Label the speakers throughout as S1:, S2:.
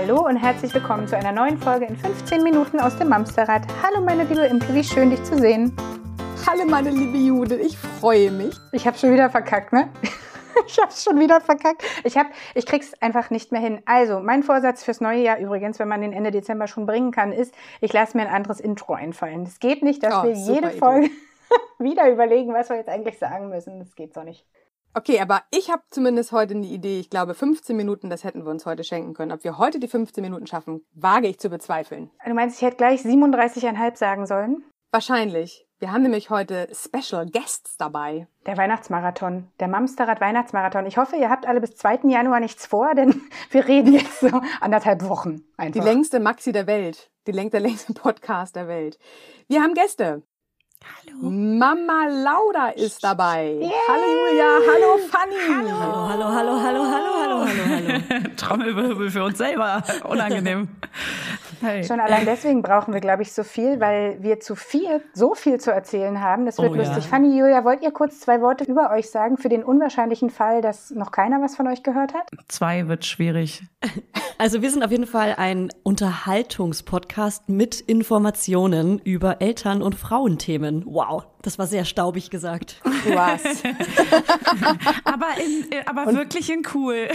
S1: Hallo und herzlich willkommen zu einer neuen Folge in 15 Minuten aus dem Mamsterrad. Hallo meine liebe Imke, wie schön dich zu sehen.
S2: Hallo meine liebe Judith, ich freue mich.
S1: Ich habe schon wieder verkackt, ne? ich habe schon wieder verkackt. Ich, hab, ich krieg's einfach nicht mehr hin. Also, mein Vorsatz fürs neue Jahr übrigens, wenn man den Ende Dezember schon bringen kann, ist, ich lasse mir ein anderes Intro einfallen. Es geht nicht, dass
S2: Oh,
S1: wir jede. Folge wieder überlegen, was wir jetzt eigentlich sagen müssen. Das geht so nicht.
S2: Okay, aber ich habe zumindest heute eine Idee. Ich glaube, 15 Minuten, das hätten wir uns heute schenken können. Ob wir heute die 15 Minuten schaffen, wage ich zu bezweifeln.
S1: Du meinst, ich hätte gleich 37,5 sagen sollen?
S2: Wahrscheinlich. Wir haben nämlich heute Special Guests dabei.
S1: Der Weihnachtsmarathon, der Mamsterrad Weihnachtsmarathon. Ich hoffe, ihr habt alle bis 2. Januar nichts vor, denn wir reden jetzt so anderthalb Wochen
S2: Die
S1: einfach.
S2: längste Maxi der Welt. Die läng der längste Podcast der Welt. Wir haben Gäste.
S3: Hallo.
S2: Mama Lauda ist dabei. Hallo Julia, hallo Fanny.
S3: Hallo, hallo, hallo, hallo, hallo, hallo, hallo, hallo.
S4: Trommelwirbel für uns selber. Unangenehm. Hey.
S1: Schon allein deswegen brauchen wir, glaube ich, so viel, weil wir zu viel, so viel zu erzählen haben. Das wird
S4: Oh ja.
S1: lustig. Fanny, Julia, wollt ihr kurz zwei Worte über euch sagen für den unwahrscheinlichen Fall, dass noch keiner was von euch gehört hat?
S4: Zwei wird schwierig.
S3: Also wir sind auf jeden Fall ein Unterhaltungspodcast mit Informationen über Eltern- und Frauenthemen. Wow, das war sehr staubig gesagt.
S2: Du warst.
S4: Aber, in, äh, aber wirklich in cool.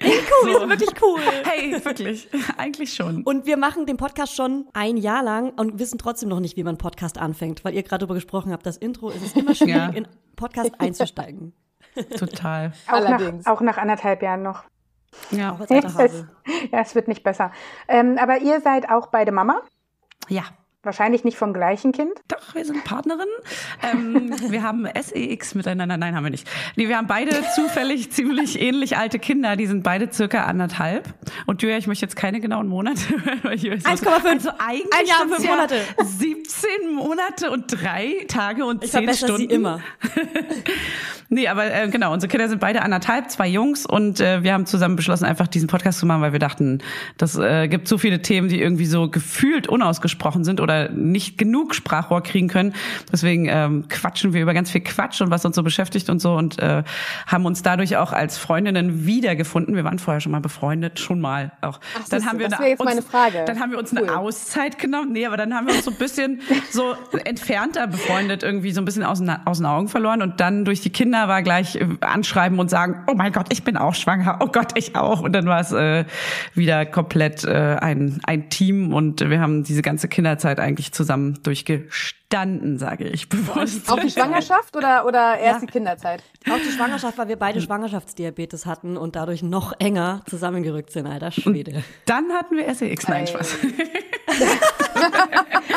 S3: Cool, wir sind wirklich cool.
S4: Hey, wirklich. Eigentlich schon.
S3: Und wir machen den Podcast schon ein Jahr lang und wissen trotzdem noch nicht, wie man Podcast anfängt, weil ihr gerade darüber gesprochen habt, das Intro ist es immer schwierig,
S4: Ja.
S3: in Podcast einzusteigen.
S4: Total.
S1: Auch
S2: Allerdings.
S1: Nach, auch nach anderthalb Jahren noch.
S4: Ja.
S3: Auch als alter
S1: Es, ja, es wird nicht besser. Ähm, aber ihr seid auch beide Mama.
S4: Ja.
S1: Wahrscheinlich nicht vom gleichen Kind.
S4: Doch, wir sind Partnerinnen. Ähm, wir haben SEX miteinander. Nein, haben wir nicht. Nee, wir haben beide zufällig ziemlich ähnlich alte Kinder. Die sind beide circa anderthalb. Und Julia, ich möchte jetzt keine genauen Monate. weil Julia ist so-
S3: 1,5.
S4: Also eigentlich
S3: Ein Jahr,
S4: sind's
S3: fünf Monate.
S4: 17 Monate und drei Tage und
S3: Ich
S4: zehn
S3: verbessere
S4: Stunden.
S3: sie immer.
S4: Nee, aber äh, genau, unsere Kinder sind beide anderthalb, zwei Jungs und äh, wir haben zusammen beschlossen, einfach diesen Podcast zu machen, weil wir dachten, das äh, gibt so viele Themen, die irgendwie so gefühlt unausgesprochen sind oder nicht genug Sprachrohr kriegen können. Deswegen ähm, quatschen wir über ganz viel Quatsch und was uns so beschäftigt und so und äh, haben uns dadurch auch als Freundinnen wiedergefunden. Wir waren vorher schon mal befreundet, schon mal auch.
S2: Ach, siehste, das wäre jetzt
S4: uns,
S2: meine Frage.
S4: Dann haben wir uns
S2: Cool.
S4: eine Auszeit genommen. Nee, aber dann haben wir uns so ein bisschen so entfernter befreundet, irgendwie so ein bisschen aus, den- aus den Augen verloren. Und dann durch die Kinder war gleich äh, anschreiben und sagen, oh mein Gott, ich bin auch schwanger. Oh Gott, ich auch. Und dann war es äh, wieder komplett äh, ein, ein Team. Und wir haben diese ganze Kinderzeit eigentlich zusammen durchgestanden, sage ich bewusst.
S2: Auch die Schwangerschaft oder, oder erst
S3: Ja.
S2: die Kinderzeit?
S3: Auch die Schwangerschaft, weil wir beide Schwangerschaftsdiabetes hatten und dadurch noch enger zusammengerückt sind, alter Schwede.
S4: Dann hatten wir SEX. Nein, Spaß.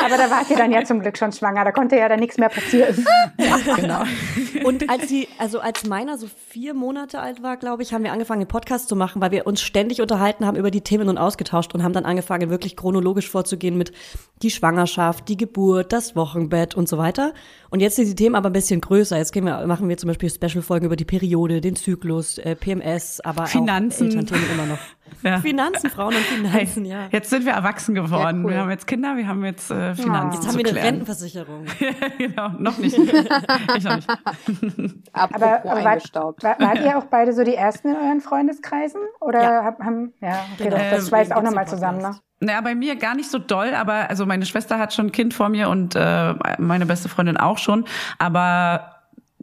S1: Aber da wart ihr dann ja zum Glück schon schwanger. Da konnte ja dann nichts mehr passieren.
S4: genau.
S3: Und als sie, also als meiner so vier Monate alt war, glaube ich, haben wir angefangen, einen Podcast zu machen, weil wir uns ständig unterhalten haben über die Themen und ausgetauscht und haben dann angefangen, wirklich chronologisch vorzugehen mit die Schwangerschaft, die Geburt, das Wochenbett und so weiter. Und jetzt sind die Themen aber ein bisschen größer. Jetzt gehen wir, machen wir zum Beispiel Special-Folgen über die Periode, den Zyklus, äh, PMS, aber
S4: Finanzen.
S3: auch Elternthemen immer noch.
S4: Ja.
S3: Finanzen, Frauen und
S4: Hey,
S3: Finanzen, ja.
S4: jetzt sind wir erwachsen geworden.
S2: Ja, cool.
S4: Wir haben jetzt Kinder, wir haben jetzt äh, Finanzen
S3: Jetzt haben wir eine
S4: klären.
S3: Rentenversicherung.
S4: genau, noch nicht. ich noch nicht.
S1: Aber, aber wart,
S2: eingestaubt.
S1: wart ihr auch beide so die Ersten in euren Freundeskreisen? Oder
S3: Ja.
S1: hab- haben, ja, okay,
S3: Genau.
S1: das, das schweißt auch
S3: gibt's
S1: nochmal zusammen, ne?
S4: Naja, bei mir gar nicht so doll, aber also meine Schwester hat schon ein Kind vor mir und äh, meine beste Freundin auch schon. Aber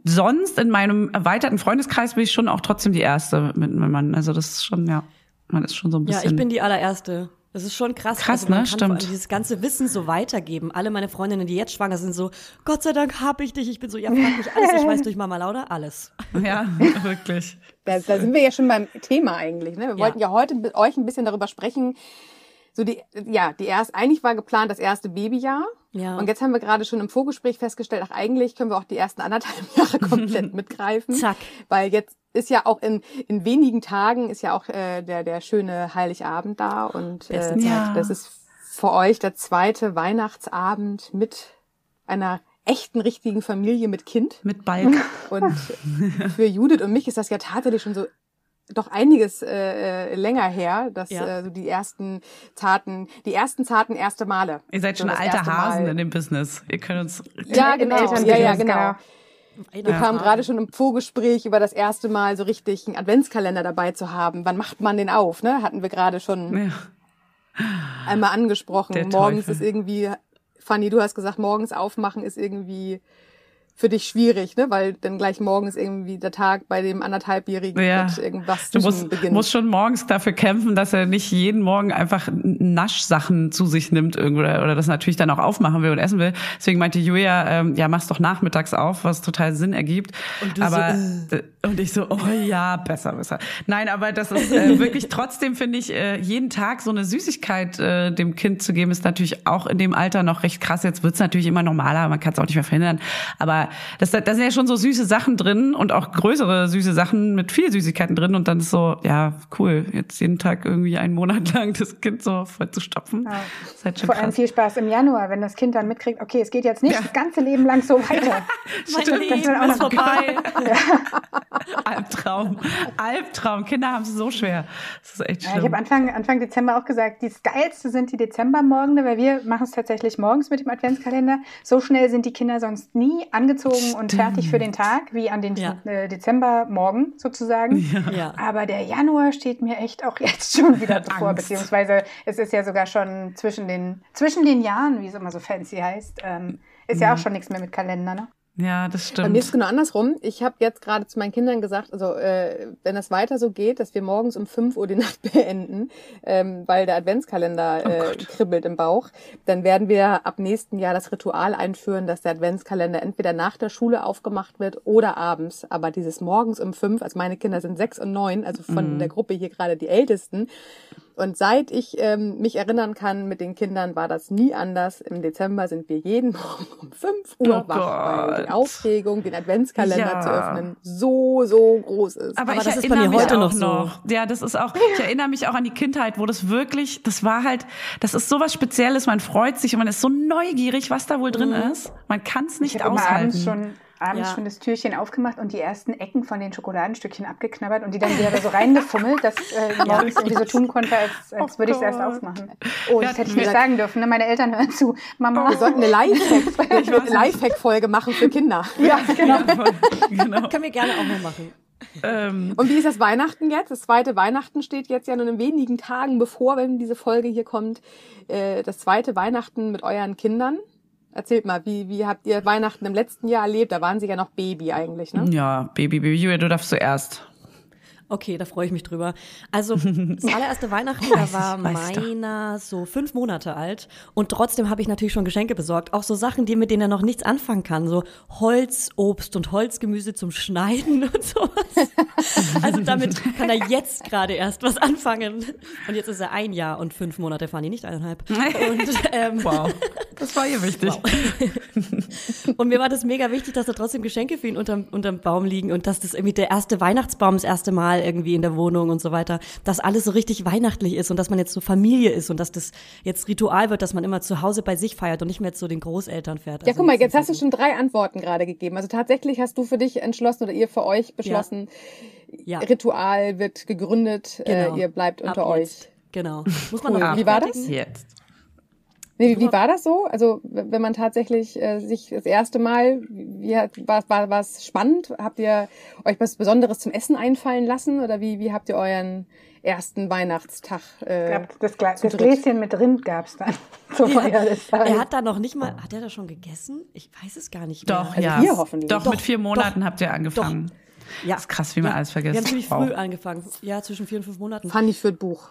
S4: sonst in meinem erweiterten Freundeskreis bin ich schon auch trotzdem die Erste mit meinem Mann. Also das ist schon, ja, man ist schon so ein
S3: Ja,
S4: bisschen.
S3: ich bin die allererste. Das ist schon krass.
S4: Krass,
S3: also man
S4: ne? Stimmt.
S3: dieses ganze Wissen so weitergeben. Alle meine Freundinnen, die jetzt schwanger sind, so, Gott sei Dank hab ich dich. Ich bin so, ja, frag mich alles. Ich weiß durch Mama Lauda alles.
S4: ja, wirklich.
S2: Da, da sind wir ja schon beim Thema eigentlich. Ne? Wir
S3: Ja.
S2: wollten ja heute mit euch ein bisschen darüber sprechen. So die, ja, die erst, eigentlich war geplant das erste Babyjahr.
S3: Ja.
S2: Und jetzt haben wir gerade schon im Vorgespräch festgestellt, ach, eigentlich können wir auch die ersten anderthalb Jahre komplett mitgreifen.
S3: Zack.
S2: Weil jetzt ist ja auch in, in wenigen Tagen ist ja auch äh, der, der schöne Heiligabend da und äh.
S4: Ja.
S2: das ist für euch der zweite Weihnachtsabend mit einer echten, richtigen Familie mit Kind.
S4: Mit Balk.
S2: Und für Judith und mich ist das ja tatsächlich schon so doch einiges äh, äh, länger her, dass
S3: Ja.
S2: äh, so die ersten zarten, die ersten zarten erste Male.
S4: Ihr seid
S2: So
S4: schon alte Hasen
S2: Mal.
S4: in dem Business. Ihr könnt uns
S2: Ja, genau. Ja, ja, genau. Wir kamen gerade schon im Vorgespräch über das erste Mal so richtig einen Adventskalender dabei zu haben. Wann macht man den auf? Ne? Hatten wir gerade schon ja. einmal angesprochen. Der morgens Teufel. ist irgendwie, Fanny, du hast gesagt, morgens aufmachen ist irgendwie für dich schwierig, ne? Weil dann gleich morgens irgendwie der Tag bei dem anderthalbjährigen ja. mit irgendwas
S4: du musst,
S2: beginnt.
S4: musst schon morgens dafür kämpfen, dass er nicht jeden Morgen einfach Naschsachen zu sich nimmt oder, oder das natürlich dann auch aufmachen will und essen will. Deswegen meinte Julia, ähm, ja, mach's doch nachmittags auf, was total Sinn ergibt. Und du aber so, äh. Und ich so, oh ja, besser, besser. Nein, aber das ist äh, wirklich trotzdem finde ich äh, jeden Tag so eine Süßigkeit äh, dem Kind zu geben ist natürlich auch in dem Alter noch recht krass. Jetzt wird's natürlich immer normaler, man kann es auch nicht mehr verhindern, aber das, da sind ja schon so süße Sachen drin und auch größere süße Sachen mit viel Süßigkeiten drin und dann ist so, ja, cool, jetzt jeden Tag irgendwie einen Monat lang das Kind so voll zu stopfen. Ja.
S1: Halt Vor allem viel Spaß im Januar, wenn das Kind dann mitkriegt, okay, es geht jetzt nicht ja. das ganze Leben lang so weiter.
S3: mein Leben ist vorbei.
S4: Albtraum. Albtraum. Kinder haben es so schwer. Das ist echt schlimm.
S1: Ja, ich habe Anfang, Anfang Dezember auch gesagt, das Geilste sind die Dezembermorgende, weil wir machen es tatsächlich morgens mit dem Adventskalender. So schnell sind die Kinder sonst nie angezogen Stimmt. und fertig für den Tag, wie an den ja. äh, Dezembermorgen sozusagen. Ja. Aber der Januar steht mir echt auch jetzt schon wieder bevor, beziehungsweise es ist ja sogar schon zwischen den, zwischen den Jahren, wie es immer so fancy heißt, ähm, ist ja. ja auch schon nichts mehr mit Kalender, ne?
S4: Ja, das stimmt.
S2: Bei mir ist es genau andersrum. Ich habe jetzt gerade zu meinen Kindern gesagt, also äh, wenn das weiter so geht, dass wir morgens um 5 Uhr die Nacht beenden, ähm, weil der Adventskalender oh äh, kribbelt im Bauch, dann werden wir ab nächsten Jahr das Ritual einführen, dass der Adventskalender entweder nach der Schule aufgemacht wird oder abends. Aber dieses morgens um 5, also meine Kinder sind sechs und neun, also von mhm. der Gruppe hier gerade die Ältesten, und seit ich ähm, mich erinnern kann mit den Kindern, war das nie anders. Im Dezember sind wir jeden Morgen um 5 Uhr oh wach, weil die Aufregung, den Adventskalender ja. zu öffnen, so, so groß ist.
S4: Aber, Aber das ist bei mir heute noch so. Ja, das ist auch, ich erinnere mich auch an die Kindheit, wo das wirklich, das war halt, das ist sowas Spezielles. Man freut sich und man ist so neugierig, was da wohl drin mhm. ist. Man kann es nicht ich aushalten.
S1: schon abends ja. schon das Türchen aufgemacht und die ersten Ecken von den Schokoladenstückchen abgeknabbert und die dann wieder so reingefummelt, dass äh, morgens irgendwie so tun konnte, als, als oh würde ich es erst aufmachen. Oh, das hätte ich nicht sagen dürfen. Ne? Meine Eltern hören zu. Mama.
S2: Wir sollten eine Lifehack-Folge Lifehack machen für Kinder.
S1: Ja, genau.
S3: genau. Können wir gerne auch mal machen.
S2: Ähm. Und wie ist das Weihnachten jetzt? Das zweite Weihnachten steht jetzt ja nur in wenigen Tagen bevor, wenn diese Folge hier kommt. Äh, das zweite Weihnachten mit euren Kindern. Erzählt mal, wie, wie habt ihr Weihnachten im letzten Jahr erlebt? Da waren sie ja noch Baby eigentlich, ne?
S4: Ja, Baby, Baby. Julia, du darfst zuerst.
S3: Okay, da freue ich mich drüber. Also das allererste Weihnachten, da war meiner so fünf Monate alt und trotzdem habe ich natürlich schon Geschenke besorgt. Auch so Sachen, die mit denen er noch nichts anfangen kann, so Holzobst und Holzgemüse zum Schneiden und sowas. Also damit kann er jetzt gerade erst was anfangen. Und jetzt ist er ein Jahr und fünf Monate fahren die nicht eineinhalb. Und,
S4: ähm, wow, das war ihr wichtig.
S3: Wow. Und mir war das mega wichtig, dass da trotzdem Geschenke für ihn unterm, unterm Baum liegen und dass das irgendwie der erste Weihnachtsbaum das erste Mal irgendwie in der Wohnung und so weiter, dass alles so richtig weihnachtlich ist und dass man jetzt so Familie ist und dass das jetzt Ritual wird, dass man immer zu Hause bei sich feiert und nicht mehr zu den Großeltern fährt.
S2: Also ja, guck mal, jetzt hast du schon drei Antworten gerade gegeben. Also tatsächlich hast du für dich entschlossen oder ihr für euch beschlossen, ja. Ritual wird gegründet, äh, genau. äh, ihr bleibt unter Ab euch.
S3: Jetzt. Genau.
S2: Muss man cool. Wie war das?
S4: Jetzt.
S2: Nee, wie war das so? Also wenn man tatsächlich äh, sich das erste Mal, wie hat, war, war, war es spannend? Habt ihr euch was Besonderes zum Essen einfallen lassen oder wie, wie habt ihr euren ersten Weihnachtstag?
S1: Äh, das, das, das Gläschen mit Rind gab's dann.
S3: So ja, er hat da noch nicht mal, hat er da schon gegessen? Ich weiß es gar nicht
S4: mehr. Doch, also ja. Hier hoffentlich. Doch, doch, mit vier Monaten doch, habt ihr angefangen. Doch. Ja. Das ist krass, wie man ja. alles vergisst.
S3: Wir haben ziemlich wow. früh angefangen. Ja, zwischen vier und fünf Monaten.
S2: Fanny führt Buch.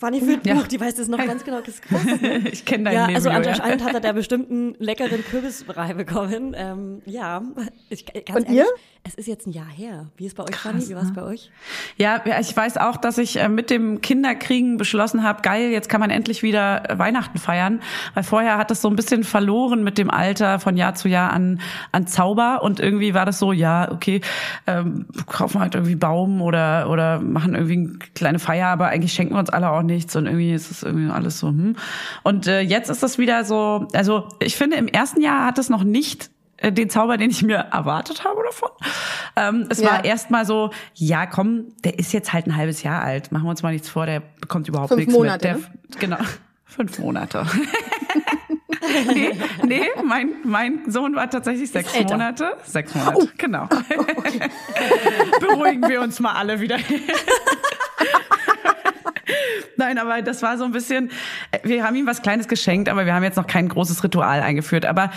S3: Fanny führt ja. Buch, die weiß das noch ganz genau. Das krass,
S4: ne? ich kenne deinen
S3: Ja, also anscheinend ja. hat er da bestimmt einen leckeren Kürbisbrei bekommen. Ähm, ja, ich, ganz
S2: Und ehrlich, ihr?
S3: Es ist jetzt ein Jahr her. Wie ist bei euch, Krass, Fanny? Wie war es ne? bei euch?
S4: Ja, ich weiß auch, dass ich äh, mit dem Kinderkriegen beschlossen habe, geil, jetzt kann man endlich wieder Weihnachten feiern. Weil vorher hat es so ein bisschen verloren mit dem Alter von Jahr zu Jahr an, an Zauber. Und irgendwie war das so, ja, okay, ähm, kaufen halt irgendwie Baum oder, oder machen irgendwie eine kleine Feier, aber eigentlich schenken wir uns alle auch nichts. Und irgendwie ist es irgendwie alles so, hm. Und äh, jetzt ist das wieder so, also ich finde, im ersten Jahr hat es noch nicht äh, den Zauber, den ich mir erwartet habe davon. Ähm, es ja. war erstmal so, ja, komm, der ist jetzt halt ein halbes Jahr alt. Machen wir uns mal nichts vor, der bekommt überhaupt
S2: Fünf
S4: nichts
S2: Monate,
S4: mit. Der,
S2: ne?
S4: Genau, fünf Monate. nee, nee mein, mein Sohn war tatsächlich sechs Monate. Sechs Monate, oh. genau. Okay. Beruhigen wir uns mal alle wieder. Nein, aber das war so ein bisschen, wir haben ihm was Kleines geschenkt, aber wir haben jetzt noch kein großes Ritual eingeführt. Aber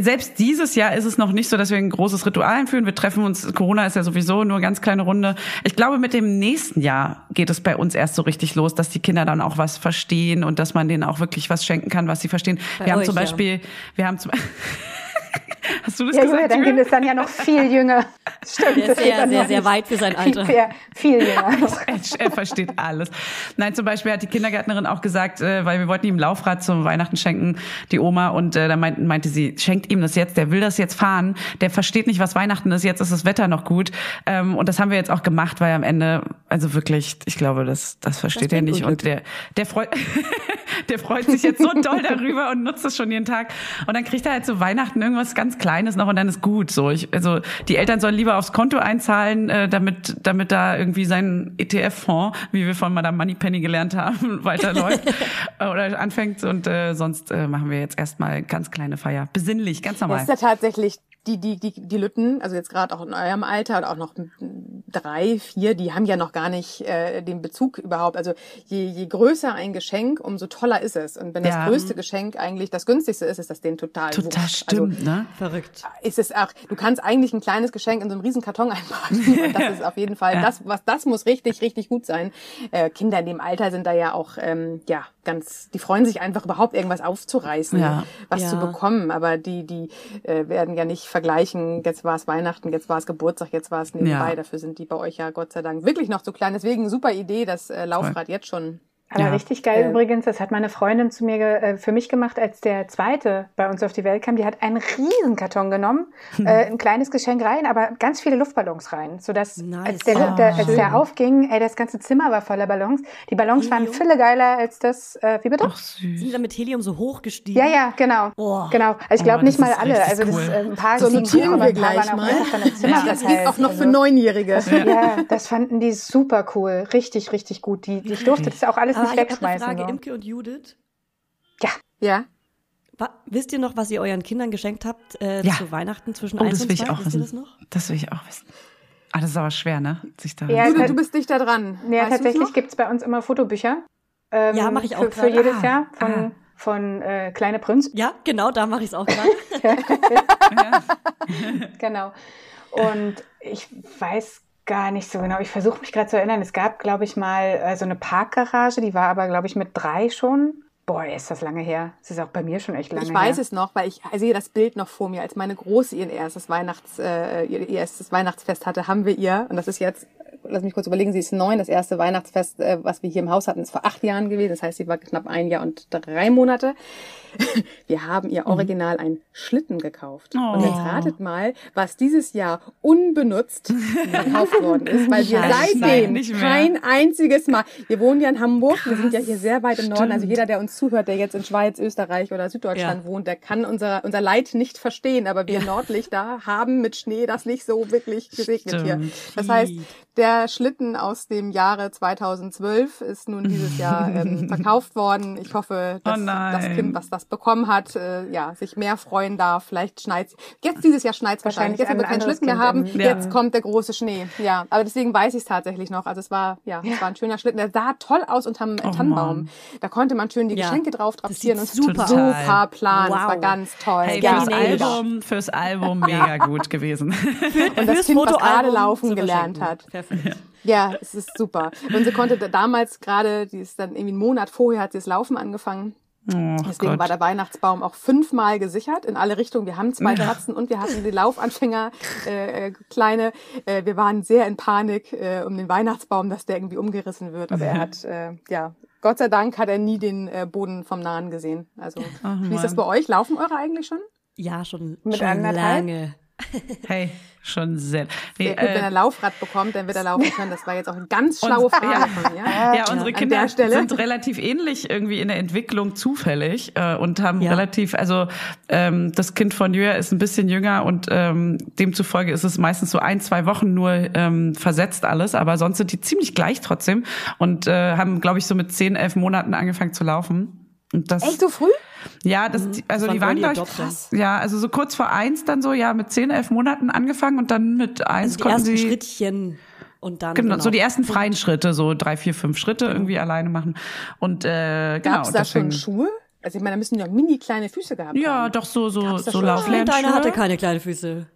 S4: selbst dieses Jahr ist es noch nicht so, dass wir ein großes Ritual einführen. Wir treffen uns, Corona ist ja sowieso nur eine ganz kleine Runde. Ich glaube, mit dem nächsten Jahr geht es bei uns erst so richtig los, dass die Kinder dann auch was verstehen und dass man denen auch wirklich was schenken kann, was sie verstehen. Bei wir haben zum Beispiel, ja. wir haben zum
S1: Hast du das ja, gesagt? Ja, dein Kind ist dann ja noch viel jünger.
S3: Stimmt. Der ist sehr, sehr, sehr weit für sein Alter.
S1: Viel, viel jünger.
S4: er, er, versteht alles. Nein, zum Beispiel hat die Kindergärtnerin auch gesagt, äh, weil wir wollten ihm Laufrad zum Weihnachten schenken, die Oma, und äh, da meinte, meinte sie, schenkt ihm das jetzt, der will das jetzt fahren, der versteht nicht, was Weihnachten ist, jetzt ist das Wetter noch gut. Ähm, und das haben wir jetzt auch gemacht, weil am Ende, also wirklich, ich glaube, das, das versteht das er nicht. Und der, der freut, der freut sich jetzt so doll darüber und nutzt es schon jeden Tag. Und dann kriegt er halt zu Weihnachten irgendwas ganz Kleines noch und dann ist gut. So, ich, also die Eltern sollen lieber aufs Konto einzahlen, äh, damit damit da irgendwie sein ETF-Fonds, wie wir von Madame Moneypenny gelernt haben, weiterläuft oder anfängt. Und äh, sonst äh, machen wir jetzt erstmal ganz kleine Feier, besinnlich, ganz normal.
S2: Das ist ja tatsächlich die, die, die, die Lütten, also jetzt gerade auch in eurem Alter und auch noch drei, vier, die haben ja noch gar nicht äh, den Bezug überhaupt. Also je, je größer ein Geschenk, umso toller ist es. Und wenn ja. das größte Geschenk eigentlich das günstigste ist, ist das denen total
S4: Total wurscht. stimmt, also, ne? Verrückt.
S2: Ist es auch, du kannst eigentlich ein kleines Geschenk in so einen riesen Karton einpacken. Und das ist auf jeden Fall, ja. das, was das muss richtig, richtig gut sein. Äh, Kinder in dem Alter sind da ja auch, ähm, ja, ganz, die freuen sich einfach überhaupt irgendwas aufzureißen, ja. was ja. zu bekommen. Aber die, die äh, werden ja nicht vergleichen, jetzt war es Weihnachten, jetzt war es Geburtstag, jetzt war es nebenbei. Ja. Dafür sind die bei euch ja Gott sei Dank wirklich noch zu klein. Deswegen super Idee, das äh, Laufrad jetzt schon
S1: aber ja. richtig geil äh, übrigens, das hat meine Freundin zu mir äh, für mich gemacht, als der zweite bei uns auf die Welt kam. Die hat einen riesen Karton genommen, hm. äh, ein kleines Geschenk rein, aber ganz viele Luftballons rein, sodass nice. als, der, oh, der, als der aufging, ey, das ganze Zimmer war voller Ballons. Die Ballons Helium? waren viele geiler als das, äh, wie bitte? Ach,
S3: süß. Sind die da mit Helium so hochgestiegen?
S1: Ja, ja, genau. Oh. Genau. Also ich glaube oh, nicht mal alle. Also das, äh, ein paar
S2: so notieren wir gleich mal. Ja, das geht auch noch für also Neunjährige.
S1: Das, ja, das fanden die super cool. Richtig, richtig gut. Die, ich durfte das auch alles nicht wegschmeißen.
S3: Frage, Imke und Judith.
S1: Ja.
S2: Ja.
S3: Wa wisst ihr noch, was ihr euren Kindern geschenkt habt äh, ja. zu Weihnachten zwischen oh, 1
S4: das
S3: will ich
S4: auch wissen. Das, noch? das will ich auch wissen. Ah, das ist aber schwer, ne?
S2: Sich da ja, du, du bist dichter dran.
S1: Ja, weißt tatsächlich gibt es bei uns immer Fotobücher.
S3: Ähm, ja, mache ich auch
S1: für, für jedes ah. Jahr von, ah. von äh, Kleine Prinz.
S3: Ja, genau, da mache ich es auch gerade.
S1: genau. Und ich weiß gar nicht so genau. Ich versuche mich gerade zu erinnern. Es gab, glaube ich, mal äh, so eine Parkgarage, die war aber, glaube ich, mit drei schon. Boah, ist das lange her. Es ist auch bei mir schon echt lange her.
S2: Ich weiß her. es noch, weil ich sehe das Bild noch vor mir. Als meine Große ihr erstes Weihnachts, äh, ihr erstes Weihnachtsfest hatte, haben wir ihr, und das ist jetzt, lass mich kurz überlegen, sie ist neun, das erste Weihnachtsfest, äh, was wir hier im Haus hatten, ist vor acht Jahren gewesen. Das heißt, sie war knapp ein Jahr und drei Monate. Wir haben ihr mhm. original mhm. einen Schlitten gekauft. Oh. Und jetzt ratet mal, was dieses Jahr unbenutzt verkauft worden ist, weil wir seitdem kein einziges Mal, wir wohnen ja in Hamburg, Krass. wir sind ja hier sehr weit im Stimmt. Norden, also jeder, der uns zuhört, der jetzt in Schweiz, Österreich oder Süddeutschland ja. wohnt, der kann unser, unser Leid nicht verstehen, aber wir ja. Nordlichter haben mit Schnee das nicht so wirklich gesegnet Stimmt. hier. Das heißt, der Schlitten aus dem Jahre 2012 ist nun dieses Jahr ähm, verkauft worden. Ich hoffe, dass oh das Kind, was das bekommen hat, äh, ja, sich mehr freuen darf. Vielleicht schneit Jetzt dieses Jahr schneit wahrscheinlich. Jetzt, wenn wir keinen Schlitten mehr haben, ja. jetzt kommt der große Schnee. Ja, aber deswegen weiß ich es tatsächlich noch. Also es war, ja, ja, es war ein schöner Schlitten. Der sah toll aus unterm oh, Tannenbaum. Mann. Da konnte man schön die ja. Geschenke drauf drapieren und super, super Plan. Wow. Das war ganz toll.
S4: Hey, ja, fürs, Album, fürs Album mega gut gewesen.
S2: und das Kind, was gerade laufen gelernt hat. Perfekt. Ja, es ist super. Und sie konnte damals gerade, die ist dann irgendwie einen Monat vorher hat sie das Laufen angefangen. Oh, Deswegen Gott. war der Weihnachtsbaum auch fünfmal gesichert in alle Richtungen. Wir haben zwei Katzen und wir hatten die Laufanfänger äh, äh, kleine. Äh, wir waren sehr in Panik äh, um den Weihnachtsbaum, dass der irgendwie umgerissen wird. Aber er hat äh, ja Gott sei Dank hat er nie den äh, Boden vom Nahen gesehen. Also Ach, wie ist das bei euch? Laufen eure eigentlich schon?
S3: Ja, schon, Mit schon lange.
S4: Hey, schon sehr.
S2: Nee, sehr gut, äh, wenn er Laufrad bekommt, dann wird er laufen können. Das war jetzt auch eine ganz schlaue Frage ja, von mir.
S4: Ja, unsere Kinder sind relativ ähnlich irgendwie in der Entwicklung zufällig äh, und haben ja. relativ, also ähm, das Kind von Jür ist ein bisschen jünger und ähm, demzufolge ist es meistens so ein, zwei Wochen nur ähm, versetzt alles, aber sonst sind die ziemlich gleich trotzdem und äh, haben, glaube ich, so mit zehn, elf Monaten angefangen zu laufen. Und das,
S2: Echt so früh?
S4: Ja, das,
S3: Mhm.
S4: also
S3: Das
S4: die
S3: waren
S4: glaube ich, ja, also so kurz vor eins dann so, ja, mit zehn, elf Monaten angefangen und dann mit eins
S3: Also die
S4: konnten
S3: ersten
S4: sie.
S3: Schrittchen und dann.
S4: Genau, so die ersten freien Schritte, so drei, vier, fünf Schritte irgendwie alleine machen. Und äh, genau.
S2: Gab es da
S4: deswegen-
S2: schon Schuhe? Also ich meine, da müssen ja mini kleine Füße gehabt
S4: Ja,
S2: haben.
S4: doch so so
S2: Gab's
S4: so Lauflernschuhe.
S3: deine hatte keine kleinen Füße.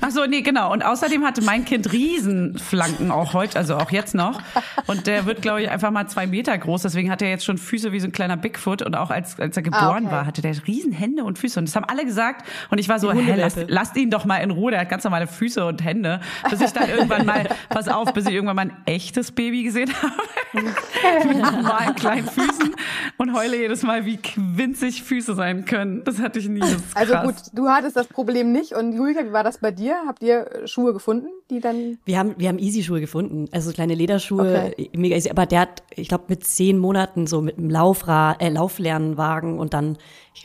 S4: Ach so, nee, genau. Und außerdem hatte mein Kind Riesenflanken auch heute, also auch jetzt noch. Und der wird, glaube ich, einfach mal zwei Meter groß. Deswegen hat er jetzt schon Füße wie so ein kleiner Bigfoot. Und auch als, als er geboren
S2: okay.
S4: war, hatte der Riesenhände und Füße. Und das haben alle gesagt. Und ich war so, hä, lasst, lasst ihn doch mal in Ruhe. Der hat ganz normale Füße und Hände. Bis ich dann irgendwann mal, pass auf, bis ich irgendwann mal ein echtes Baby gesehen habe. mit normalen kleinen Füßen. Und heule jedes Mal, wie winzig Füße sein können. Das hatte ich nie.
S2: Also gut, du hattest das Problem nicht. Und Julika, wie war das bei dir? Habt ihr äh, Schuhe gefunden, die dann...
S3: Wir haben, wir haben Easy-Schuhe gefunden, also kleine Lederschuhe, mega easy. Aber der hat, ich glaube, mit zehn Monaten so mit einem Laufrad, äh, Lauflernwagen und dann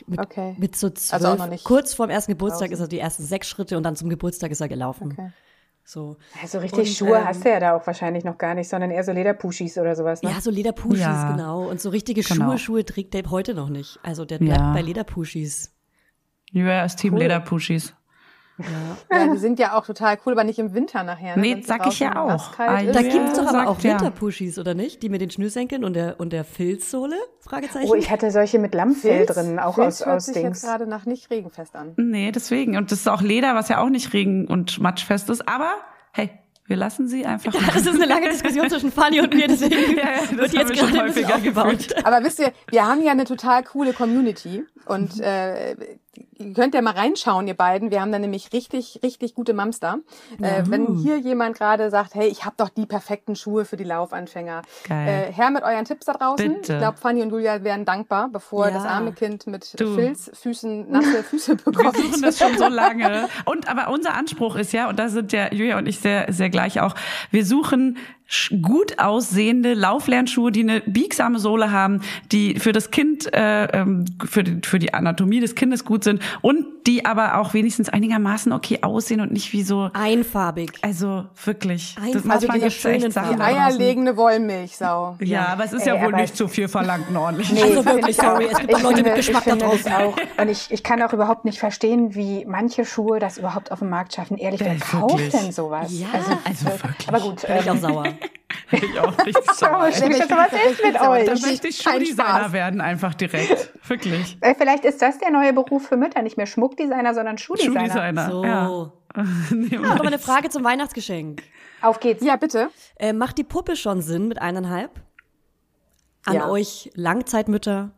S3: mit,
S2: Okay.
S3: mit so zwölf,
S2: Also auch noch nicht
S3: kurz vorm ersten Geburtstag
S2: draußen.
S3: ist er die ersten sechs Schritte und dann zum Geburtstag ist er gelaufen.
S2: Okay.
S3: So.
S1: Also richtig
S3: Und,
S1: Schuhe
S3: ähm,
S1: hast du ja da auch wahrscheinlich noch gar nicht, sondern eher so Lederpuschis oder sowas, ne?
S3: Ja, so Lederpuschis,
S4: Ja.
S3: genau. Und so richtige
S4: Genau.
S3: Schuhe, Schuhe trägt der heute noch nicht. Also der bleibt
S4: Ja.
S3: bei Lederpuschis.
S4: Wäre das Team
S2: Cool.
S4: Lederpuschis.
S2: Ja, die sind ja auch total cool, aber nicht im Winter nachher. Ne?
S4: Nee, sag ich ja auch. Ah.
S3: Da
S4: Ja,
S3: gibt's doch aber auch
S4: ja.
S3: Winterpuschis, oder nicht? Die mit den Schnürsenkeln und der, und der Filzsohle? Fragezeichen.
S1: Oh, ich hatte solche mit Lammfell
S2: Filz-
S1: drin, auch
S2: Filz
S1: aus,
S2: hört
S1: aus
S2: sich jetzt
S1: Dings.
S2: gerade nach nicht regenfest an.
S4: Nee, deswegen. Und das ist auch Leder, was ja auch nicht regen- und matschfest ist. Aber hey, wir lassen sie einfach
S3: Ja, das ist eine lange Diskussion zwischen Fanny und mir, deswegen
S4: Ja, ja, das
S3: wird jetzt
S4: wir schon
S3: gerade ein bisschen aufgebaut.
S2: Aber wisst ihr, wir haben ja eine total coole Community und äh, ihr könnt ja mal reinschauen, ihr beiden. Wir haben da nämlich richtig, richtig gute Mamster. Äh, wenn hier jemand gerade sagt, hey, ich habe doch die perfekten Schuhe für die Laufanfänger.
S4: Geil.
S2: Äh, her mit euren Tipps da draußen.
S4: Bitte.
S2: Ich glaube, Fanny und Julia wären dankbar, bevor
S3: Ja.
S2: das arme Kind mit
S4: Du.
S2: Filzfüßen, nasse Füße
S4: Wir
S2: bekommt.
S4: suchen das schon so lange. Und aber unser Anspruch ist ja, und da sind ja Julia und ich sehr, sehr gleich auch, wir suchen gut aussehende Lauflernschuhe, die eine biegsame Sohle haben, die für das Kind, äh, ähm, für, die, für die Anatomie des Kindes gut sind und die aber auch wenigstens einigermaßen okay aussehen und nicht wie so,
S3: Einfarbig.
S4: also wirklich.
S3: Einfach
S4: Das echt
S3: schönen
S2: Die
S3: Farben.
S4: draußen.
S2: eierlegende Wollmilchsau.
S4: Ja, aber es ist
S1: Ey,
S4: ja wohl nicht zu viel verlangt, einen ordentlichen
S1: Nee,
S3: Also wirklich,
S1: ich auch.
S3: sorry, es gibt
S1: ich
S3: auch Leute mit
S1: finde,
S3: Geschmack
S1: ich
S3: da draußen.
S1: auch. Und ich, ich kann auch überhaupt nicht verstehen, wie manche Schuhe das überhaupt auf dem Markt schaffen. Ehrlich, wer
S4: Ja,
S1: kauft denn sowas?
S3: Ja,
S4: also
S1: äh,
S4: wirklich.
S1: Aber gut.
S3: Bin ich auch
S1: ähm,
S3: sauer.
S4: Ich auch richtig sauer.
S1: Stimmt, was ist mit euch?
S4: Da
S2: Das
S4: möchte ich Schuhdesigner werden, einfach direkt. Wirklich.
S1: Äh, Vielleicht ist das der neue Beruf für Mütter, nicht mehr Schmuckdesigner, sondern Schuhdesigner.
S4: Schuhdesigner.
S3: So.
S4: Ja. Nee,
S3: Ich habe aber eine Frage zum Weihnachtsgeschenk.
S1: Auf geht's.
S2: Ja, bitte.
S3: Äh, macht die Puppe schon Sinn mit eineinhalb? An
S2: Ja.
S3: euch Langzeitmütter?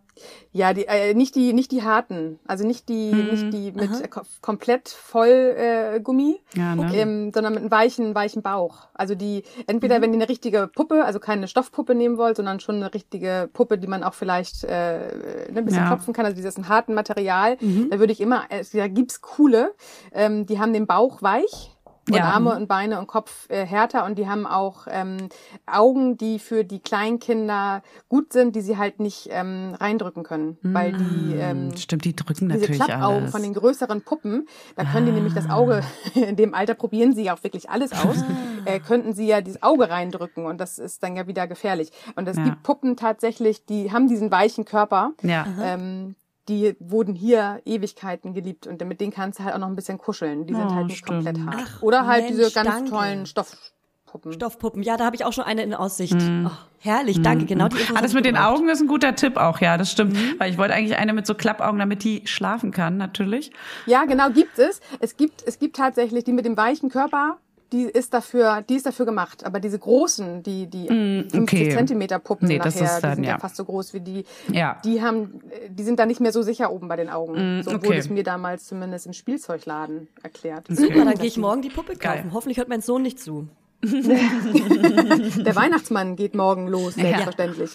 S2: Ja, die, äh, nicht die, nicht die harten, also nicht die, nicht die mit äh, ko- komplett voll äh, Gummi,
S4: Ja, ne?
S2: ähm, sondern mit einem weichen, weichen Bauch. Also die, entweder wenn ihr eine richtige Puppe, also keine Stoffpuppe nehmen wollt, sondern schon eine richtige Puppe, die man auch vielleicht äh, ne, ein bisschen
S4: Ja.
S2: klopfen kann, also dieses ein harten Material, da würde ich immer, äh, da gibt's coole, ähm, die haben den Bauch weich. Und
S4: Ja.
S2: Arme und Beine und Kopf äh, härter und die haben auch ähm, Augen, die für die Kleinkinder gut sind, die sie halt nicht ähm, reindrücken können, weil die ähm,
S4: Stimmt, die drücken
S2: diese
S4: natürlich
S2: Klappaugen
S4: alles.
S2: von den größeren Puppen, da können die nämlich das Auge, in dem Alter probieren sie ja auch wirklich alles aus, äh, könnten sie ja dieses Auge reindrücken und das ist dann ja wieder gefährlich. Und es
S4: Ja.
S2: gibt Puppen tatsächlich, die haben diesen weichen Körper,
S4: ja.
S2: ähm, die wurden hier Ewigkeiten geliebt und mit denen kannst du halt auch noch ein bisschen kuscheln. Die sind
S4: Oh,
S2: halt nicht
S4: stimmt.
S2: komplett hart.
S3: Ach,
S2: Oder halt diese
S3: Mensch,
S2: ganz
S3: danke.
S2: tollen Stoffpuppen.
S3: Stoffpuppen. Ja, da habe ich auch schon eine in Aussicht. Oh, herrlich, danke. Genau die Infos
S4: Ah, das mit den
S3: gebraucht.
S4: Augen ist ein guter Tipp auch, ja, das stimmt.
S2: Mhm.
S4: Weil ich wollte eigentlich eine mit so Klappaugen, damit die schlafen kann, natürlich.
S2: Ja, genau, gibt es. Es gibt, es gibt tatsächlich die mit dem weichen Körper, die ist dafür, die ist dafür gemacht. Aber diese großen, die, die 50
S4: Mm, okay.
S2: Zentimeter Puppen
S4: Nee, das
S2: nachher,
S4: ist dann,
S2: die sind ja.
S4: ja.
S2: fast so groß wie die,
S4: Ja.
S2: die haben, äh, die sind da nicht mehr so sicher oben bei den Augen.
S4: Mm,
S2: so wurde
S4: okay.
S2: es mir damals zumindest im Spielzeugladen erklärt.
S3: Super, dann gehe ich morgen die Puppe kaufen.
S4: Geil.
S3: Hoffentlich hört mein Sohn nicht zu.
S2: Der Weihnachtsmann geht morgen los, selbstverständlich.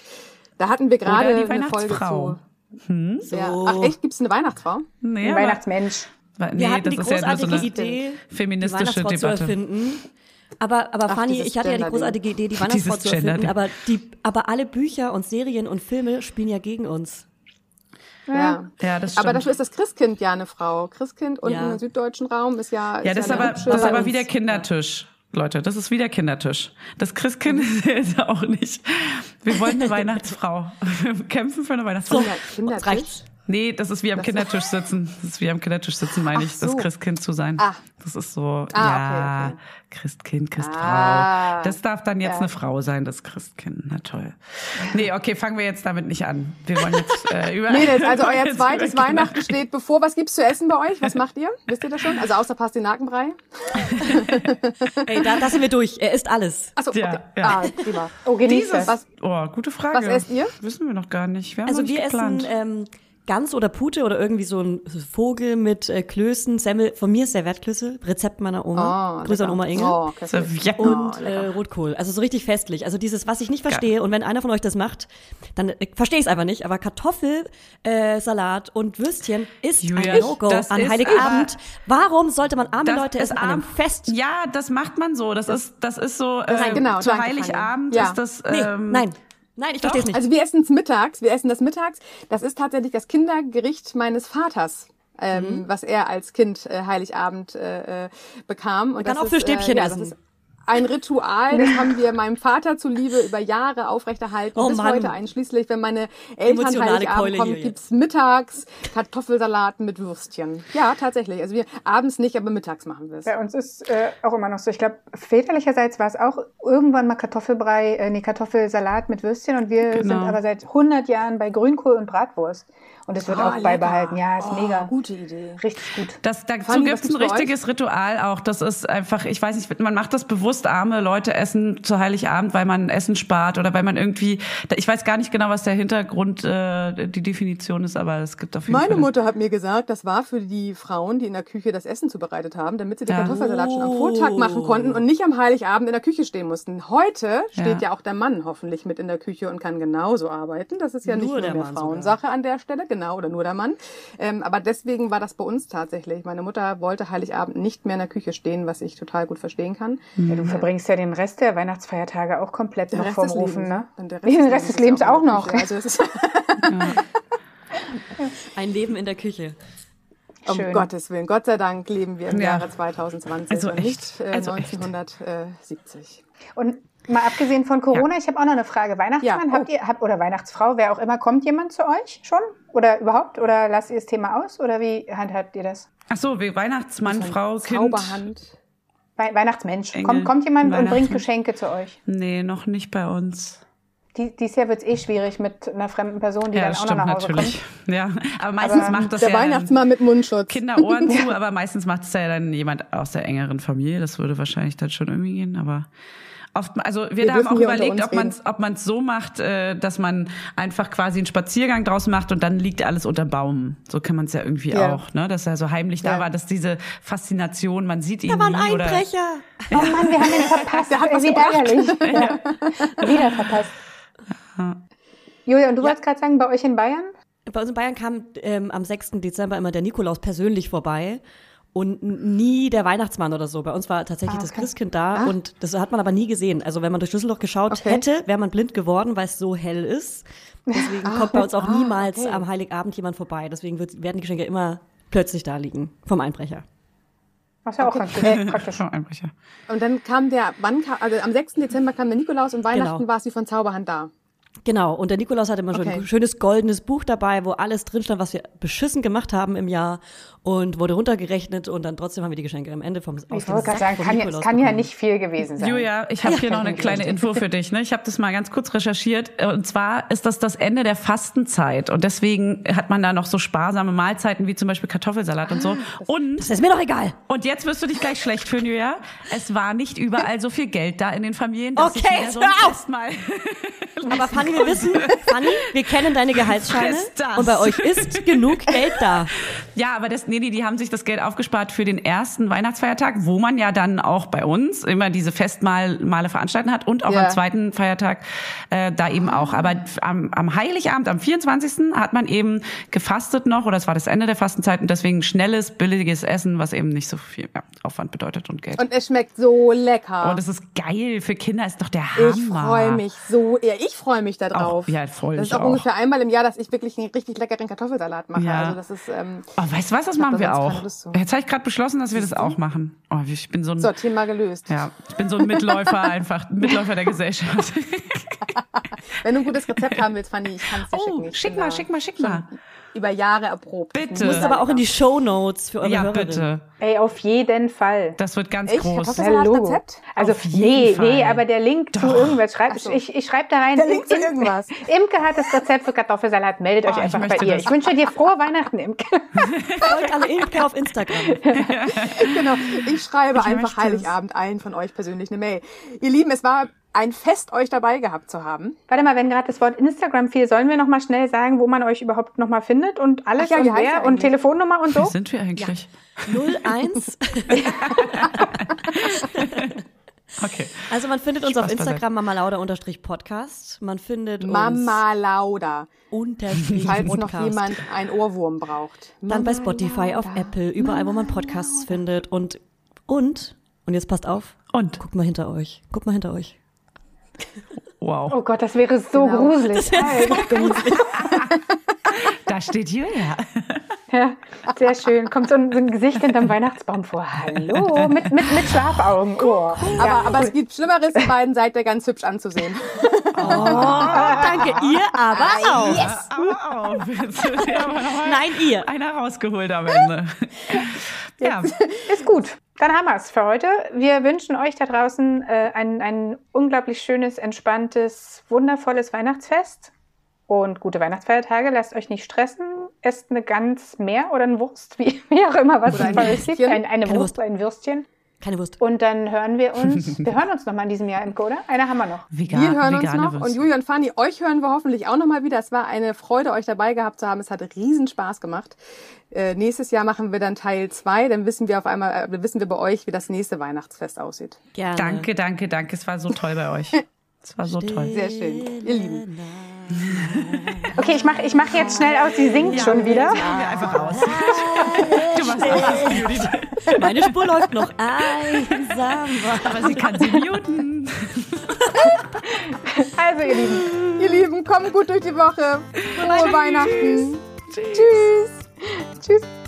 S2: Da hatten wir gerade eine Folge
S4: Weihnachtsfrau. Hm?
S2: zu. Ja. Ach echt, gibt's eine Weihnachtsfrau?
S4: Nee,
S1: Ein Weihnachtsmensch.
S3: Wir
S4: nee,
S3: hatten
S4: das
S3: die
S4: ist ja nur so
S3: großartige
S4: eine
S3: Idee, die
S4: feministische
S3: Weihnachtsfrau zu
S4: Debatte.
S3: erfinden. Aber, aber
S2: Ach,
S3: Fanny, ich hatte ja die großartige Idee, die Weihnachtsfrau zu erfinden, aber, die, aber alle Bücher und Serien und Filme spielen ja gegen uns.
S2: Ja.
S4: Ja, das
S2: Aber
S4: stimmt.
S2: dafür ist das Christkind ja eine Frau. Christkind unten
S3: Ja.
S2: im süddeutschen Raum ist ja.
S4: Ja, das ist
S2: eine
S4: aber, das ist aber
S3: uns.
S4: wie der Kindertisch. Leute, das ist wie der Kindertisch. Das Christkind ist auch nicht. Wir wollen eine Weihnachtsfrau. Wir kämpfen für eine Weihnachtsfrau.
S3: Jetzt
S2: Kindertisch.
S4: Nee, das ist wie am Kindertisch sitzen. Das ist wie am Kindertisch sitzen, meine ich,
S2: so.
S4: das Christkind zu sein.
S2: Ah.
S4: Das ist so,
S2: Ah,
S4: ja,
S2: okay, okay.
S4: Christkind, Christfrau.
S2: Ah.
S4: Das darf dann jetzt
S2: Ja.
S4: eine Frau sein, das Christkind. Na toll. Nee, okay, fangen wir jetzt damit nicht an. Wir wollen jetzt äh, über.
S2: Mädels, also euer zweites Weihnachten steht bevor. Was gibt's zu essen bei euch? Was macht ihr? Wisst ihr das schon? Also außer Pastinakenbrei?
S3: Ey, da, da sind wir durch. Er isst alles.
S2: Achso,
S4: Ja,
S2: okay.
S4: ja.
S2: Ah, prima.
S1: Oh, genieß
S4: Dieses,
S1: das.
S2: Was-
S4: oh, gute Frage.
S2: was esst ihr?
S4: Wissen wir noch gar nicht. Wir haben
S3: Also wir
S4: geplant.
S3: essen ähm, Gans oder Pute oder irgendwie so ein Vogel mit äh, Klößen, Semmel. Von mir ist Servettklöße, Rezept meiner Oma.
S2: Oh,
S3: Grüße an. Oma Inge.
S2: Oh, köstlich.
S4: Servietten.
S3: Und äh, Rotkohl. Also so richtig festlich. Also dieses, was ich nicht verstehe, und wenn einer von euch das macht, dann äh, verstehe ich es einfach nicht. Aber Kartoffel, äh, Salat und Würstchen ist
S4: Julia,
S3: ein No-Go
S4: das
S3: an Heiligabend. Warum sollte man arme
S4: Das
S3: Leute essen an einem
S4: arm-
S3: Fest?
S4: Ja, das macht man so. Das ist, das ist so. Äh,
S2: Nein, genau,
S4: Zu
S2: danke,
S4: Heiligabend.
S2: Ja.
S4: ist das.
S3: Nee,
S4: Ähm,
S3: nein. Nein, ich verstehe es nicht.
S2: Also wir essen es mittags. Wir essen das mittags. Das ist tatsächlich das Kindergericht meines Vaters. Ähm, was er als Kind äh, Heiligabend äh, äh, bekam. Und
S3: kann
S2: das
S3: auch für
S2: ist,
S3: Stäbchen
S2: ja,
S3: essen.
S2: Ist ein Ritual, das haben wir meinem Vater zuliebe über Jahre aufrechterhalten.
S3: Oh
S2: bis
S3: Mann.
S2: heute einschließlich, wenn meine Eltern Heiligabend kommen, gibt's mittags Kartoffelsalat mit Würstchen. Ja, tatsächlich. Also wir abends nicht, aber mittags machen wir es.
S1: Bei uns ist äh, auch immer noch so. Ich glaube, väterlicherseits war es auch irgendwann mal Kartoffelbrei, äh, nee, Kartoffelsalat mit Würstchen und wir
S4: Genau.
S1: sind aber seit 100 Jahren bei Grünkohl und Bratwurst. Und es wird
S2: Ah,
S1: auch
S2: lecker.
S1: beibehalten. Ja, ist
S2: Oh,
S1: mega.
S2: Gute Idee.
S1: Richtig gut.
S4: Das, dazu
S2: was
S4: gibt's ein richtiges Ritual auch. Das ist einfach, ich weiß nicht, man macht das bewusst, arme Leute essen zu Heiligabend, weil man Essen spart oder weil man irgendwie, ich weiß gar nicht genau, was der Hintergrund, äh, die Definition ist, aber es gibt auf jeden
S2: Meine
S4: Fall.
S2: Mutter hat mir gesagt, das war für die Frauen, die in der Küche das Essen zubereitet haben, damit sie den
S4: Ja.
S2: Kartoffelsalat schon am Vortag machen konnten und nicht am Heiligabend in der Küche stehen mussten. Heute steht
S4: Ja.
S2: ja auch der Mann hoffentlich mit in der Küche und kann genauso arbeiten. Das ist ja nicht
S3: Nur
S2: nur
S3: der
S2: eine
S3: Mann
S2: Frauensache an der Stelle, genau, oder nur der Mann. Ähm, aber deswegen war das bei uns tatsächlich. Meine Mutter wollte Heiligabend nicht mehr in der Küche stehen, was ich total gut verstehen kann.
S1: Ja, du verbringst ja den Rest der Weihnachtsfeiertage auch komplett
S2: Der
S1: noch
S2: Rest
S1: vorm Ofen, ne?
S2: Und der
S1: Wie den Rest des Lebens auch
S2: der
S1: noch.
S2: Küche. Also es ist
S3: Ein Leben in der Küche.
S2: Um
S1: Schön.
S2: Gottes Willen. Gott sei Dank leben wir im
S4: Ja.
S2: Jahre 2020
S4: Also
S2: und
S4: echt.
S2: nicht äh,
S4: Also echt.
S2: 1970.
S1: Und mal abgesehen von Corona, ich habe auch noch eine Frage. Weihnachtsmann,
S2: Ja,
S1: habt
S2: oh.
S1: ihr, habt, oder Weihnachtsfrau, wer auch immer, kommt jemand zu euch schon? Oder überhaupt? Oder lasst ihr das Thema aus? Oder wie handhabt ihr das?
S4: Ach so, wie Weihnachtsmann, Frau, Kind.
S2: Zauberhand.
S1: Wei Weihnachtsmensch.
S4: Engel,
S1: Kommt, kommt jemand und bringt. Geschenke zu euch?
S4: Nee, noch nicht bei uns.
S1: Die, dieses Jahr wird es eh schwierig mit einer fremden Person, die
S4: ja,
S1: dann
S4: das
S1: auch noch
S4: stimmt
S1: nach Hause
S4: natürlich.
S1: kommt.
S4: Ja, aber meistens
S1: Aber
S4: macht das
S2: Der
S4: ja
S2: Weihnachtsmann mit Mundschutz.
S4: Kinderohren zu, aber meistens macht es ja dann jemand aus der engeren Familie. Das würde wahrscheinlich dann schon irgendwie gehen, aber oft, also wir,
S2: Wir
S4: haben auch überlegt, ob man es ob man's so macht, äh, dass man einfach quasi einen Spaziergang draus macht und dann liegt alles unter Baum. So kann man es ja irgendwie
S2: Ja.
S4: auch, ne? Dass er so heimlich da
S2: Ja.
S4: war, dass diese Faszination, man sieht ihn
S3: Da war ein
S4: nie oder
S3: Einbrecher.
S1: Oh Mann, wir haben ihn verpasst.
S2: Der hat was
S1: Wie ärgerlich. Ja. Wieder verpasst. Julia, und du wolltest gerade sagen, bei euch in Bayern?
S3: Bei uns in Bayern kam ähm, am 6. Dezember immer der Nikolaus persönlich vorbei und nie der Weihnachtsmann oder so. Bei uns war tatsächlich
S1: Ah,
S3: das
S1: okay.
S3: Christkind da und das hat man aber nie gesehen. Also wenn man durch Schlüsselloch geschaut
S2: Okay.
S3: hätte, wäre man blind geworden, weil es so hell ist. Deswegen kommt bei uns auch
S2: ah,
S3: niemals
S2: okay.
S3: am Heiligabend jemand vorbei. Deswegen wird, werden die Geschenke immer plötzlich da liegen vom Einbrecher.
S1: Was ja auch praktisch. praktisch.
S4: schon Einbrecher.
S2: Und dann kam der, wann kam, also am 6. Dezember kam der Nikolaus und Weihnachten
S3: Genau.
S2: war sie von Zauberhand da.
S3: Genau, und der Nikolaus hatte immer schon
S2: Okay.
S3: ein schönes goldenes Buch dabei, wo alles drin stand, was wir beschissen gemacht haben im Jahr und wurde runtergerechnet und dann trotzdem haben wir die Geschenke am Ende vom
S1: Ich wollte gerade sagen, kann ja, kann ja nicht viel gewesen sein.
S4: Julia, ich habe hier noch eine kleine Info für dich. Ne? Ich habe das mal ganz kurz recherchiert. Und zwar ist das das Ende der Fastenzeit. Und deswegen hat man da noch so sparsame Mahlzeiten wie zum Beispiel Kartoffelsalat und so. Und,
S3: Das ist mir doch egal.
S4: und jetzt wirst du dich gleich schlecht fühlen, Julia. Es war nicht überall so viel Geld da in den Familien. dass
S3: Okay,
S4: ich mir so
S3: hör auf!
S4: Festmahl
S3: Aber Fanny, wir wissen, Fanny, wir kennen deine Gehaltsscheine
S4: das.
S3: und bei euch ist genug Geld da.
S4: Ja, aber das, nee, nee, die haben sich das Geld aufgespart für den ersten Weihnachtsfeiertag, wo man ja dann auch bei uns immer diese Festmale veranstalten hat und auch
S2: Ja.
S4: am zweiten Feiertag äh, da eben auch. Aber am, am Heiligabend, am 24. hat man eben gefastet noch, oder es war das Ende der Fastenzeit und deswegen schnelles, billiges Essen, was eben nicht so viel ja, Aufwand bedeutet und Geld.
S2: Und es schmeckt so lecker.
S4: Und es ist geil, für Kinder ist doch der Hammer.
S2: ich freue mich so, ja, ich freue mich da drauf.
S4: Auch- ja, voll,
S2: Das ist auch,
S4: auch.
S2: ungefähr einmal im Jahr, dass ich wirklich einen richtig leckeren Kartoffelsalat mache.
S4: Ja.
S2: Also das ist, ähm,
S4: Oh, weißt du was, das
S2: hab
S4: machen wir auch. Jetzt habe ich gerade beschlossen, dass wir das auch machen. Oh, ich bin so ein
S2: so, Thema gelöst.
S4: Ja, ich bin so ein Mitläufer einfach, Mitläufer der Gesellschaft.
S2: Wenn du ein gutes Rezept haben willst, Fanny, ich kann es dir
S4: Oh,
S2: schicken. Ich
S4: schick mal, schick mal, schick mal.
S2: Über Jahre erprobt.
S4: Bitte.
S3: Muss aber auch in die Show Notes für eure
S4: Ja,
S3: Hörerinnen.
S4: bitte.
S1: Ey, auf jeden Fall.
S4: Das wird ganz
S2: Echt?
S4: groß.
S2: Kartoffelsalat-Rezept?
S1: Also
S4: Auf jeden
S1: nee,
S4: Fall.
S1: nee, aber der Link zu irgendwas schreibt.
S2: so.
S1: Ich, ich schreibe da rein.
S2: Der Link zu
S1: Im-
S2: irgendwas.
S1: Imke hat das Rezept für Kartoffelsalat. Meldet
S4: Oh,
S1: euch
S4: ich
S1: einfach bei
S4: möchte
S1: ihr.
S4: das.
S1: Ich wünsche dir frohe Weihnachten, Imke.
S3: Folgt alle Imke auf Instagram.
S2: Genau. Ich schreibe einfach
S4: möchte es.
S2: Heiligabend allen von euch persönlich eine Mail. Ihr Lieben, es war ein Fest, euch dabei gehabt zu haben.
S1: Warte mal, wenn gerade das Wort Instagram fiel, sollen wir noch mal schnell sagen, wo man euch überhaupt noch mal findet und alles
S2: ja,
S1: und wer und? Telefonnummer und
S4: Wer
S1: so?
S4: sind wir eigentlich?
S3: 01.
S4: Okay.
S3: Also man findet uns
S4: Spaß
S3: auf Instagram mamalauda-podcast. Man findet uns
S2: Mama Lauda.
S3: unterstrich
S2: Falls noch jemand einen Ohrwurm braucht.
S3: Dann bei
S2: Mama
S3: Spotify, auf
S2: Lauda.
S3: Apple, überall, wo man Podcasts findet. Und, und, und jetzt passt auf,
S4: Und
S3: guckt mal hinter euch. Guckt mal hinter euch.
S4: Wow,
S1: Oh Gott, das wäre so
S2: Genau.
S1: gruselig.
S4: da steht Julia.
S1: Ja, sehr schön. Kommt so ein, so ein Gesicht hinterm Weihnachtsbaum vor. Hallo, mit, mit, mit Schlafaugen. Oh.
S2: Aber, aber es gibt Schlimmeres, ihr beiden seid ihr ganz hübsch anzusehen.
S3: Oh, danke, ihr aber auch.
S4: Jetzt wird hier aber mal
S3: Nein, ihr.
S4: einer rausgeholt am Ende. Ja,
S1: Ist gut. Dann haben wir es für heute. Wir wünschen euch da draußen äh, ein, ein unglaublich schönes, entspanntes, wundervolles Weihnachtsfest und gute Weihnachtsfeiertage. Lasst euch nicht stressen. Esst eine Gans mehr oder eine Wurst, wie, wie auch immer, was es bei euch gibt. Ein, eine Wurst. ein Würstchen.
S3: Keine Wurst.
S1: Und dann hören wir uns, wir hören uns nochmal in diesem Jahr im oder? Eine haben wir noch.
S4: vegan,
S2: Wir hören uns noch
S4: Würste.
S2: und Julia und Fanny, euch hören wir hoffentlich auch nochmal wieder. Es war eine Freude, euch dabei gehabt zu haben. Es hat riesen Spaß gemacht. Äh, nächstes Jahr machen wir dann Teil zwei. Dann wissen wir auf einmal, äh, wissen wir bei euch, wie das nächste Weihnachtsfest aussieht.
S3: Gerne.
S4: Danke, danke, danke. Es war so toll bei euch. Es war so toll.
S2: Sehr schön. Ihr Lieben.
S1: Okay, ich mache ich mach jetzt schnell aus, sie singt schon wieder.
S4: Machen wir einfach raus. Du machst Judith.
S3: Meine Spur läuft noch einsam.
S4: Aber sie kann sie muten.
S1: Also, ihr Lieben,
S2: Ihr Lieben, kommt gut durch die Woche. Frohe Weihnachten.
S4: Tschüss.
S2: Tschüss.
S1: tschüss.